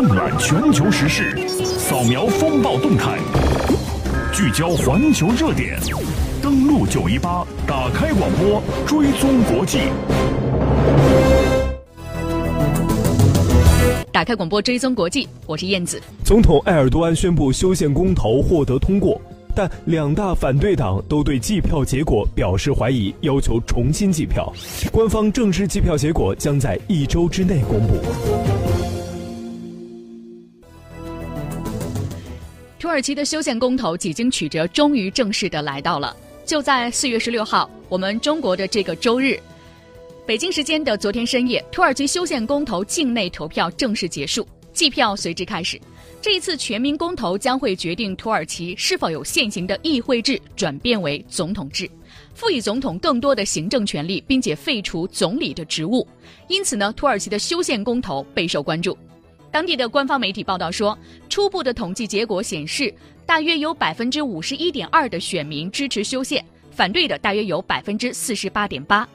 纵览全球时事，扫描风暴动态，聚焦环球热点，登录九一八，打开广播，追踪国际。打开广播，追踪国际，我是燕子。总统埃尔多安宣布修宪公投获得通过。但两大反对党都对计票结果表示怀疑，要求重新计票。官方正式计票结果将在一周之内公布。土耳其的修宪公投几经曲折，终于正式的来到了。就在四月十六号，我们中国的这个周日，北京时间的昨天深夜，土耳其修宪公投境内投票正式结束，计票随之开始。这一次全民公投将会决定土耳其是否有现行的议会制转变为总统制，赋予总统更多的行政权力，并且废除总理的职务。因此呢，土耳其的修宪公投备受关注。当地的官方媒体报道说，初步的统计结果显示，大约有百分之五十一点二的选民支持修宪，反对的大约有百分之四十八点八。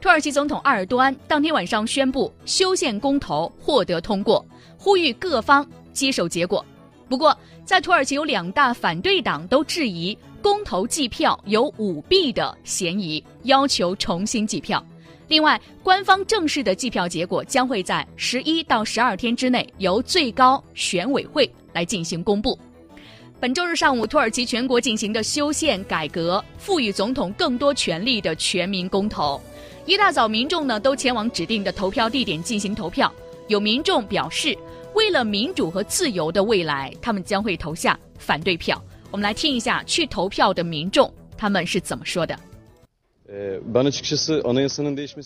土耳其总统埃尔多安当天晚上宣布修宪公投获得通过，呼吁各方。接受结果，不过在土耳其有两大反对党都质疑公投计票有舞弊的嫌疑，要求重新计票。另外，官方正式的计票结果将会在十一到十二天之内由最高选委会来进行公布。本周日上午，土耳其全国进行的修宪改革、赋予总统更多权力的全民公投，一大早民众呢都前往指定的投票地点进行投票。有民众表示。为了民主和自由的未来，他们将会投下反对票。我们来听一下去投票的民众他们是怎么说的。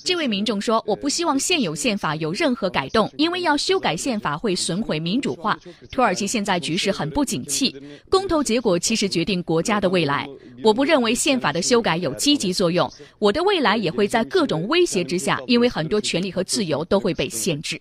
这位民众说：“我不希望现有宪法有任何改动，因为要修改宪法会损毁民主化。土耳其现在局势很不景气，公投结果其实决定国家的未来。我不认为宪法的修改有积极作用，我的未来也会在各种威胁之下，因为很多权利和自由都会被限制。”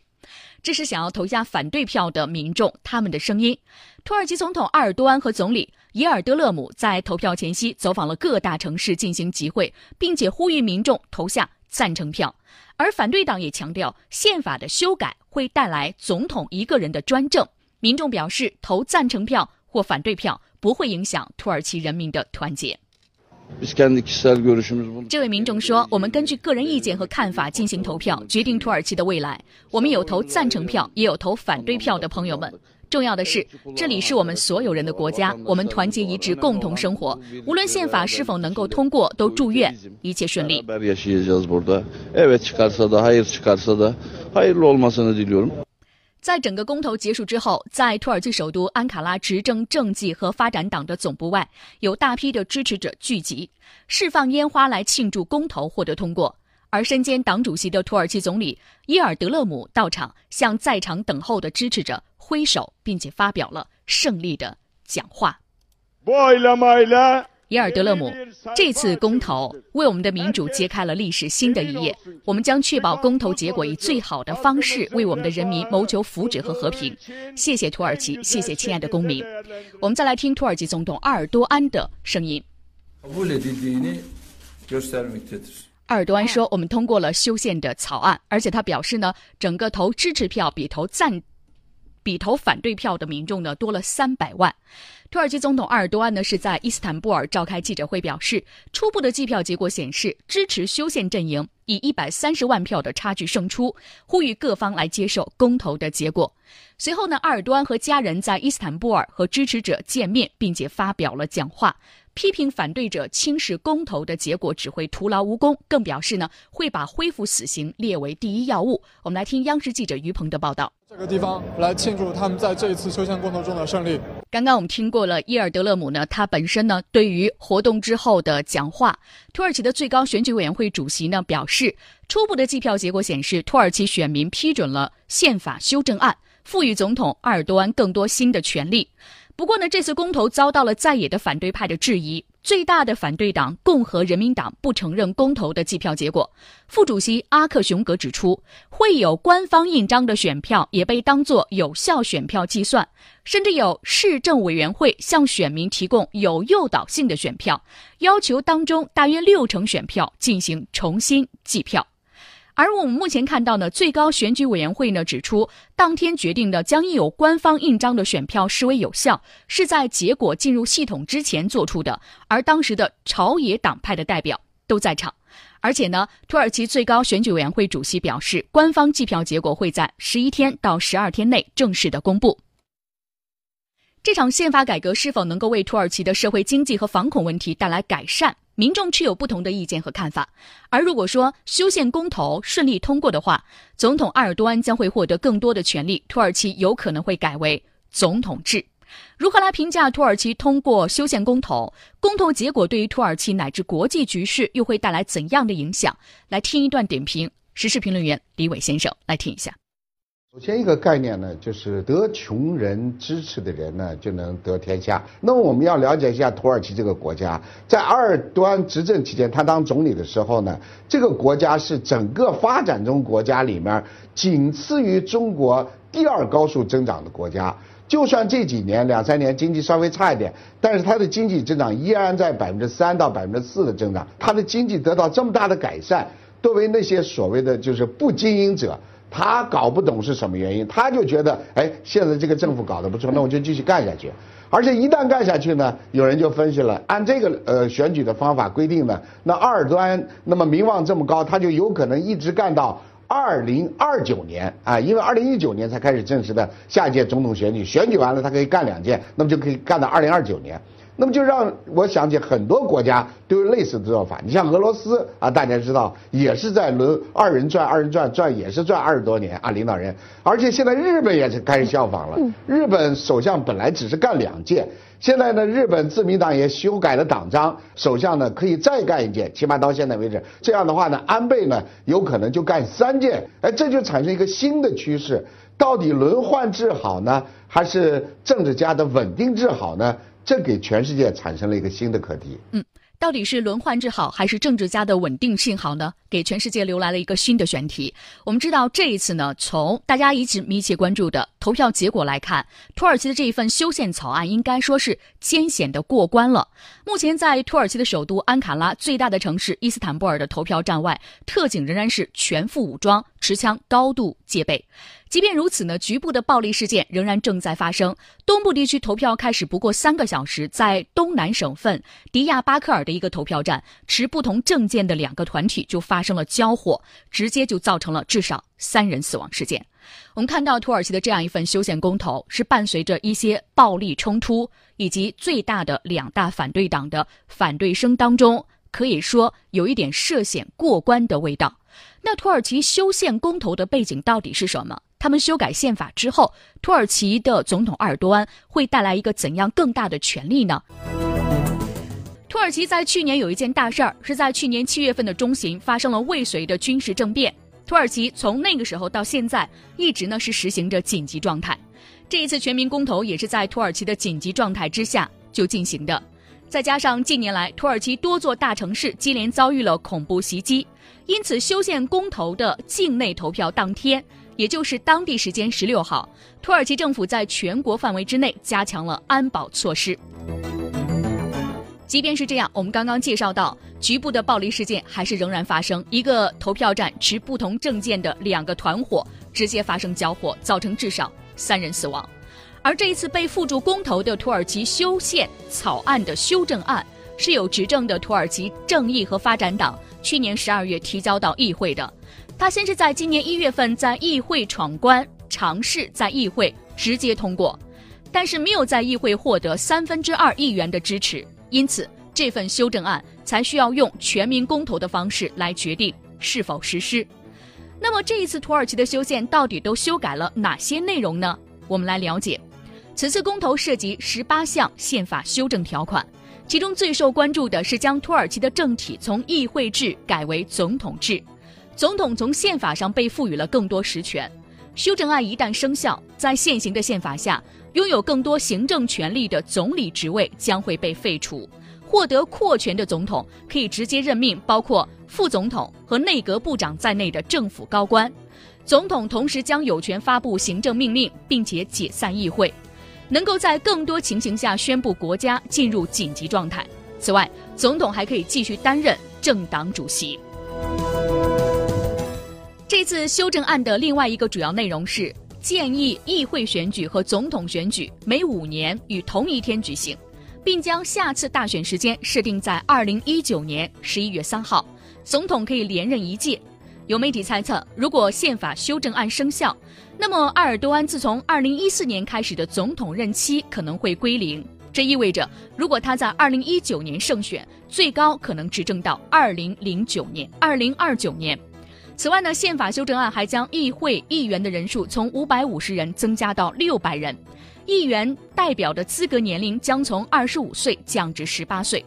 这是想要投下反对票的民众他们的声音。土耳其总统埃尔多安和总理伊尔德勒姆在投票前夕走访了各大城市进行集会，并且呼吁民众投下赞成票。而反对党也强调，宪法的修改会带来总统一个人的专政。民众表示，投赞成票或反对票不会影响土耳其人民的团结。这位民众说：“我们根据个人意见和看法进行投票，决定土耳其的未来。我们有投赞成票，也有投反对票的朋友们。重要的是，这里是我们所有人的国家，我们团结一致，共同生活。无论宪法是否能够通过，都祝愿一切顺利。”在整个公投结束之后，在土耳其首都安卡拉执政政绩和发展党的总部外，有大批的支持者聚集，释放烟花来庆祝公投获得通过。而身兼党主席的土耳其总理伊尔德勒姆到场，向在场等候的支持者挥手，并且发表了胜利的讲话。伊尔德勒姆，这次公投为我们的民主揭开了历史新的一页。我们将确保公投结果以最好的方式为我们的人民谋求福祉和和平。谢谢土耳其，谢谢亲爱的公民。我们再来听土耳其总统阿尔多安的声音。阿尔多安说：“我们通过了修宪的草案，而且他表示呢，整个投支持票比投赞。”比投反对票的民众呢多了三百万。土耳其总统埃尔多安呢是在伊斯坦布尔召开记者会，表示初步的计票结果显示，支持修宪阵营以一百三十万票的差距胜出，呼吁各方来接受公投的结果。随后呢，埃尔多安和家人在伊斯坦布尔和支持者见面，并且发表了讲话。批评反对者轻视公投的结果只会徒劳无功，更表示呢会把恢复死刑列为第一要务。我们来听央视记者于鹏的报道。这个地方来庆祝他们在这一次修宪公投中的胜利。刚刚我们听过了伊尔德勒姆呢，他本身呢对于活动之后的讲话，土耳其的最高选举委员会主席呢表示，初步的计票结果显示，土耳其选民批准了宪法修正案，赋予总统埃尔多安更多新的权利。不过呢，这次公投遭到了在野的反对派的质疑。最大的反对党共和人民党不承认公投的计票结果。副主席阿克雄格指出，会有官方印章的选票也被当作有效选票计算，甚至有市政委员会向选民提供有诱导性的选票，要求当中大约六成选票进行重新计票。而我们目前看到呢，最高选举委员会呢指出，当天决定的将印有官方印章的选票视为有效，是在结果进入系统之前做出的，而当时的朝野党派的代表都在场。而且呢，土耳其最高选举委员会主席表示，官方计票结果会在十一天到十二天内正式的公布。这场宪法改革是否能够为土耳其的社会经济和反恐问题带来改善？民众持有不同的意见和看法。而如果说修宪公投顺利通过的话，总统埃尔多安将会获得更多的权利，土耳其有可能会改为总统制。如何来评价土耳其通过修宪公投？公投结果对于土耳其乃至国际局势又会带来怎样的影响？来听一段点评，时事评论员李伟先生来听一下。首先一个概念呢，就是得穷人支持的人呢，就能得天下。那么我们要了解一下土耳其这个国家，在埃尔多安执政期间，他当总理的时候呢，这个国家是整个发展中国家里面仅次于中国第二高速增长的国家。就算这几年两三年经济稍微差一点，但是它的经济增长依然在百分之三到百分之四的增长，它的经济得到这么大的改善。作为那些所谓的就是不经营者，他搞不懂是什么原因，他就觉得，哎，现在这个政府搞得不错，那我就继续干下去。而且一旦干下去呢，有人就分析了，按这个呃选举的方法规定呢，那二端那么名望这么高，他就有可能一直干到。二零二九年啊，因为二零一九年才开始正式的下一届总统选举，选举完了他可以干两届，那么就可以干到二零二九年，那么就让我想起很多国家都有类似的做法。你像俄罗斯啊，大家知道也是在轮二人转，二人转转也是转二十多年啊，领导人，而且现在日本也是开始效仿了。日本首相本来只是干两届。现在呢，日本自民党也修改了党章，首相呢可以再干一届，起码到现在为止。这样的话呢，安倍呢有可能就干三届，哎，这就产生一个新的趋势。到底轮换制好呢，还是政治家的稳定制好呢？这给全世界产生了一个新的课题。嗯。到底是轮换制好，还是政治家的稳定性好呢？给全世界留来了一个新的选题。我们知道，这一次呢，从大家一直密切关注的投票结果来看，土耳其的这一份修宪草案应该说是艰险的过关了。目前，在土耳其的首都安卡拉最大的城市伊斯坦布尔的投票站外，特警仍然是全副武装，持枪高度戒备。即便如此呢，局部的暴力事件仍然正在发生。东部地区投票开始不过三个小时，在东南省份迪亚巴克尔的一个投票站，持不同政见的两个团体就发生了交火，直接就造成了至少三人死亡事件。我们看到土耳其的这样一份修宪公投，是伴随着一些暴力冲突以及最大的两大反对党的反对声当中，可以说有一点涉险过关的味道。那土耳其修宪公投的背景到底是什么？他们修改宪法之后，土耳其的总统埃尔多安会带来一个怎样更大的权力呢？土耳其在去年有一件大事儿，是在去年七月份的中旬发生了未遂的军事政变。土耳其从那个时候到现在，一直呢是实行着紧急状态。这一次全民公投也是在土耳其的紧急状态之下就进行的。再加上近年来土耳其多座大城市接连遭遇了恐怖袭击，因此修宪公投的境内投票当天。也就是当地时间十六号，土耳其政府在全国范围之内加强了安保措施。即便是这样，我们刚刚介绍到，局部的暴力事件还是仍然发生。一个投票站持不同证件的两个团伙直接发生交火，造成至少三人死亡。而这一次被付诸公投的土耳其修宪草案的修正案，是由执政的土耳其正义和发展党去年十二月提交到议会的。他先是在今年一月份在议会闯关，尝试在议会直接通过，但是没有在议会获得三分之二议员的支持，因此这份修正案才需要用全民公投的方式来决定是否实施。那么这一次土耳其的修宪到底都修改了哪些内容呢？我们来了解。此次公投涉及十八项宪法修正条款，其中最受关注的是将土耳其的政体从议会制改为总统制。总统从宪法上被赋予了更多实权。修正案一旦生效，在现行的宪法下，拥有更多行政权力的总理职位将会被废除。获得扩权的总统可以直接任命包括副总统和内阁部长在内的政府高官。总统同时将有权发布行政命令，并且解散议会，能够在更多情形下宣布国家进入紧急状态。此外，总统还可以继续担任政党主席。这次修正案的另外一个主要内容是建议议会选举和总统选举每五年与同一天举行，并将下次大选时间设定在二零一九年十一月三号，总统可以连任一届。有媒体猜测，如果宪法修正案生效，那么埃尔多安自从二零一四年开始的总统任期可能会归零。这意味着，如果他在二零一九年胜选，最高可能执政到二零零九年、二零二九年。此外呢，宪法修正案还将议会议员的人数从五百五十人增加到六百人，议员代表的资格年龄将从二十五岁降至十八岁，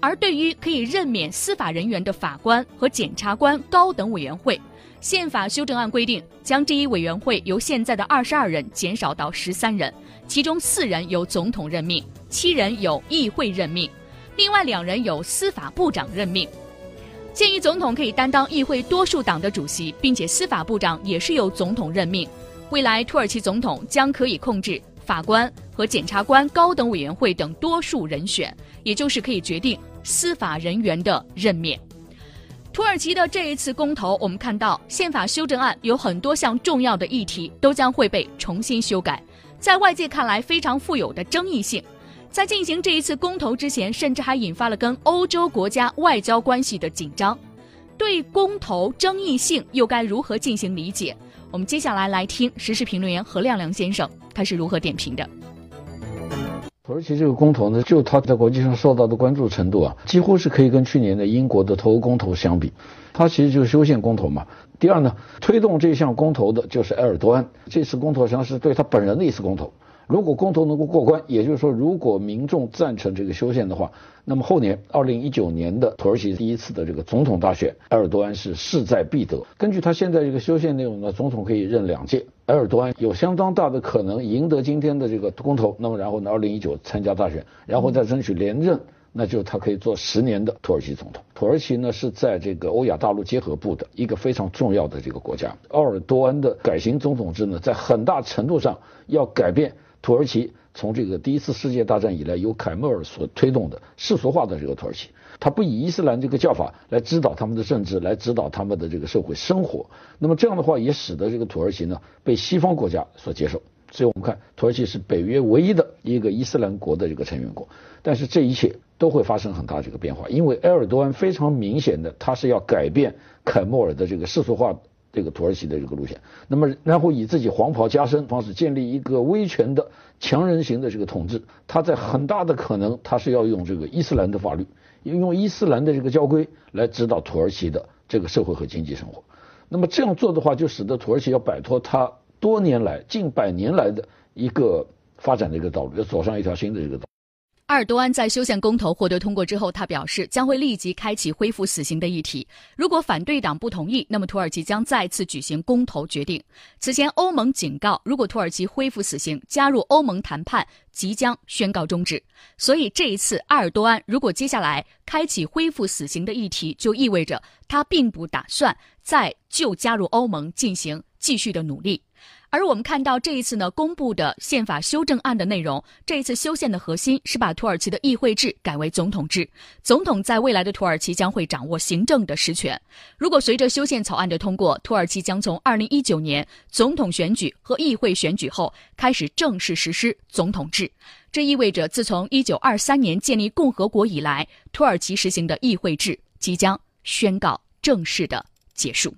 而对于可以任免司法人员的法官和检察官高等委员会，宪法修正案规定将这一委员会由现在的二十二人减少到十三人，其中四人由总统任命，七人由议会任命，另外两人由司法部长任命。鉴于总统可以担当议会多数党的主席，并且司法部长也是由总统任命，未来土耳其总统将可以控制法官和检察官高等委员会等多数人选，也就是可以决定司法人员的任免。土耳其的这一次公投，我们看到宪法修正案有很多项重要的议题都将会被重新修改，在外界看来非常富有的争议性。在进行这一次公投之前，甚至还引发了跟欧洲国家外交关系的紧张。对公投争议性又该如何进行理解？我们接下来来听时事评论员何亮亮先生他是如何点评的。土耳其这个公投呢，就他在国际上受到的关注程度啊，几乎是可以跟去年的英国的脱欧公投相比。它其实就是修宪公投嘛。第二呢，推动这项公投的就是埃尔多安。这次公投实际上是对他本人的一次公投。如果公投能够过关，也就是说，如果民众赞成这个修宪的话，那么后年二零一九年的土耳其第一次的这个总统大选，埃尔多安是势在必得。根据他现在这个修宪内容呢，总统可以任两届，埃尔多安有相当大的可能赢得今天的这个公投，那么然后呢，二零一九参加大选，然后再争取连任，那就他可以做十年的土耳其总统。土耳其呢是在这个欧亚大陆结合部的一个非常重要的这个国家。奥尔多安的改型总统制呢，在很大程度上要改变。土耳其从这个第一次世界大战以来，由凯末尔所推动的世俗化的这个土耳其，他不以伊斯兰这个教法来指导他们的政治，来指导他们的这个社会生活。那么这样的话，也使得这个土耳其呢被西方国家所接受。所以我们看，土耳其是北约唯一的一个伊斯兰国的这个成员国。但是这一切都会发生很大的这个变化，因为埃尔多安非常明显的，他是要改变凯末尔的这个世俗化。这个土耳其的这个路线，那么然后以自己黄袍加身方式建立一个威权的强人型的这个统治，他在很大的可能他是要用这个伊斯兰的法律，用伊斯兰的这个教规来指导土耳其的这个社会和经济生活。那么这样做的话，就使得土耳其要摆脱他多年来近百年来的一个发展的一个道路，要走上一条新的这个道。埃尔多安在修宪公投获得通过之后，他表示将会立即开启恢复死刑的议题。如果反对党不同意，那么土耳其将再次举行公投决定。此前，欧盟警告，如果土耳其恢复死刑，加入欧盟谈判即将宣告终止。所以，这一次埃尔多安如果接下来开启恢复死刑的议题，就意味着他并不打算再就加入欧盟进行继续的努力。而我们看到这一次呢公布的宪法修正案的内容，这一次修宪的核心是把土耳其的议会制改为总统制，总统在未来的土耳其将会掌握行政的实权。如果随着修宪草案的通过，土耳其将从二零一九年总统选举和议会选举后开始正式实施总统制，这意味着自从一九二三年建立共和国以来，土耳其实行的议会制即将宣告正式的结束。